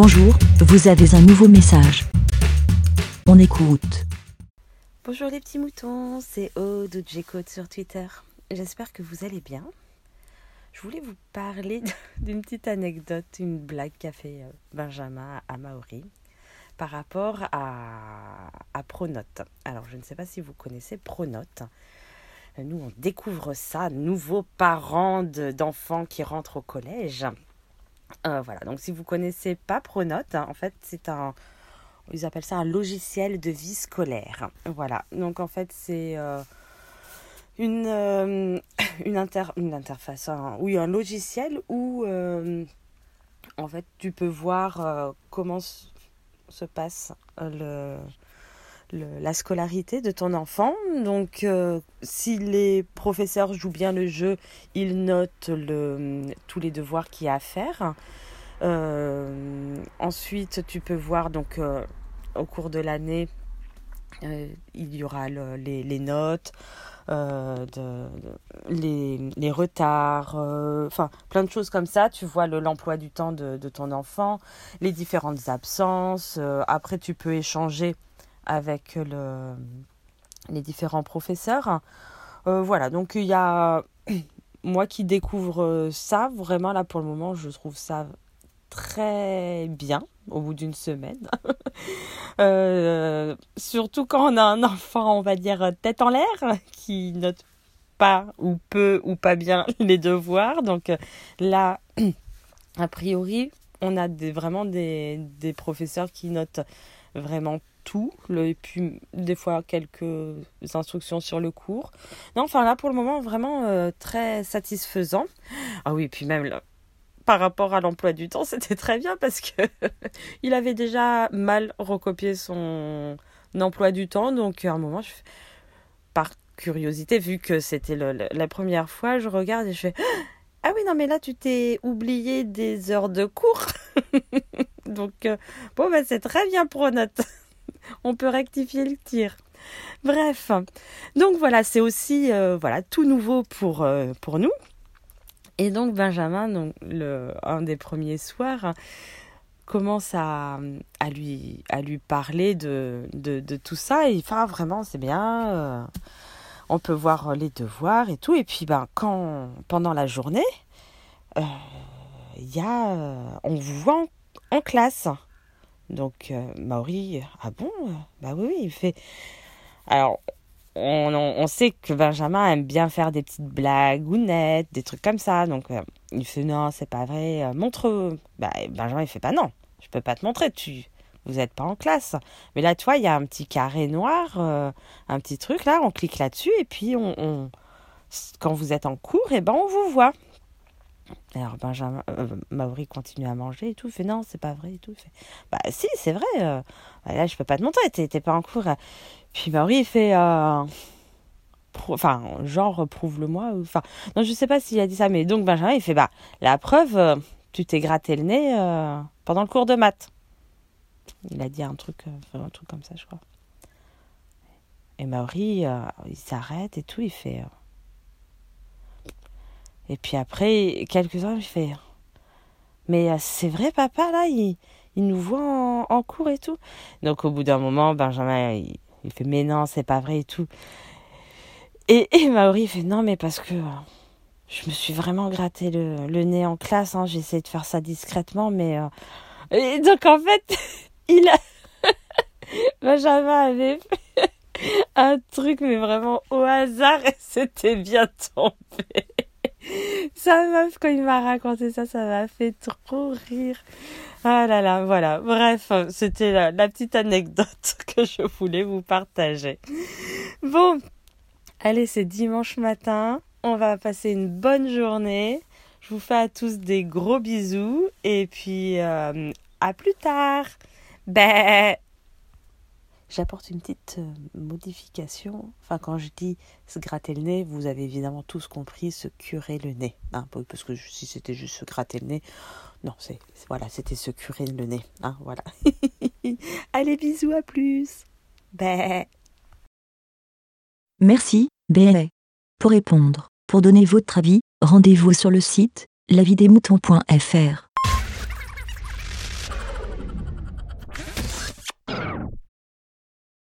Bonjour, vous avez un nouveau message. On écoute. Bonjour les petits moutons, c'est Aude sur Twitter. J'espère que vous allez bien. Je voulais vous parler d'une petite anecdote, une blague qu'a fait euh, Benjamin à Maori par rapport à, à Pronote. Alors, je ne sais pas si vous connaissez Pronote. Nous, on découvre ça, nouveaux parents d'enfants qui rentrent au collège. Euh, voilà, donc si vous connaissez pas Pronote, hein, en fait, c'est un, ils appellent ça un logiciel de vie scolaire. Voilà, donc en fait, c'est euh, une, euh, une, inter, une interface, oui, un logiciel où en fait, tu peux voir comment se passe le, la scolarité de ton enfant. Donc, euh, si les professeurs jouent bien le jeu, ils notent tous les devoirs qu'il y a à faire. Euh, ensuite, tu peux voir donc euh, au cours de l'année, il y aura les, notes. Les, retards, enfin plein de choses comme ça. Tu vois l'emploi du temps de, ton enfant, les différentes absences. après, tu peux échanger avec le, les différents professeurs. Euh, voilà, donc il y a moi qui découvre ça, vraiment là pour le moment, je trouve ça très bien au bout d'une semaine. Euh, surtout quand on a un enfant, on va dire, tête en l'air, qui note pas ou peu ou pas bien les devoirs. Donc là, a priori, on a vraiment des, des professeurs qui notent vraiment et puis des fois quelques instructions sur le cours. Non, enfin là pour le moment vraiment euh, très satisfaisant. Ah oui, puis même là, par rapport à l'emploi du temps, c'était très bien parce que il avait déjà mal recopié son emploi du temps, donc à un moment, je, par curiosité, vu que c'était la première fois, je regarde et je fais ah oui non mais là tu t'es oublié des heures de cours, donc euh, bon bah c'est très bien pour notre on peut rectifier le tir. Bref, donc voilà, c'est aussi euh, voilà tout nouveau pour, euh, pour nous. Et donc Benjamin, donc, le, un des premiers soirs, commence à, à, lui, à lui parler de, de, tout ça. Et il ah, vraiment, c'est bien, euh, on peut voir les devoirs et tout. Et puis ben, quand, pendant la journée, il on vous voit en classe. Donc euh, Maori, ah bon Bah oui, il fait. Alors, on, on, sait que Benjamin aime bien faire des petites blagues ou nettes, des trucs comme ça. Donc euh, il fait non, c'est pas vrai, euh, montre. Bah Benjamin il fait pas non, je peux pas te montrer, tu vous n'êtes pas en classe. Mais là, tu vois, il y a un petit carré noir, un petit truc là, on clique là-dessus et puis on, on, quand vous êtes en cours, et eh ben on vous voit. Alors Benjamin, euh, Maori continue à manger et tout. Il fait non, c'est pas vrai et tout. fait bah si, c'est vrai. Euh, bah, là, je peux pas te montrer. T'es pas en cours. Puis Maori il fait euh, enfin genre prouve-le-moi. Enfin non, je sais pas s'il a dit ça, mais donc Benjamin il fait bah la preuve, tu t'es gratté le nez pendant le cours de maths. Il a dit un truc, un truc comme ça, je crois. Et Maori il s'arrête et tout. Il fait et puis après, quelques heures, je fais Mais euh, c'est vrai, papa, là, il, il nous voit en, cours et tout. Donc au bout d'un moment, Benjamin, il, il, fait Mais non, c'est pas vrai et tout. Et, et Maori fait Non, mais parce que euh, je me suis vraiment gratté le, le nez en classe. Hein, J'ai essayé de faire ça discrètement, mais. Euh, et donc en fait, il a. Benjamin avait fait un truc, mais vraiment au hasard, et c'était bien tombé. Ça m'a, quand il m'a raconté ça, ça m'a fait trop rire. Ah là là, voilà. Bref, c'était la, petite anecdote que je voulais vous partager. Bon, allez, c'est dimanche matin. On va passer une bonne journée. Je vous fais à tous des gros bisous. Et puis, euh, à plus tard. Ben j'apporte une petite euh, modification. Enfin, quand je dis se gratter le nez, vous avez évidemment tous compris se curer le nez. Hein, parce que si c'était juste se gratter le nez, non, c'est voilà, c'était se curer le nez. Hein, voilà. Allez, bisous, à plus. Bé. Merci, Bé. Pour répondre, pour donner votre avis, rendez-vous sur le site lavidemouton.fr.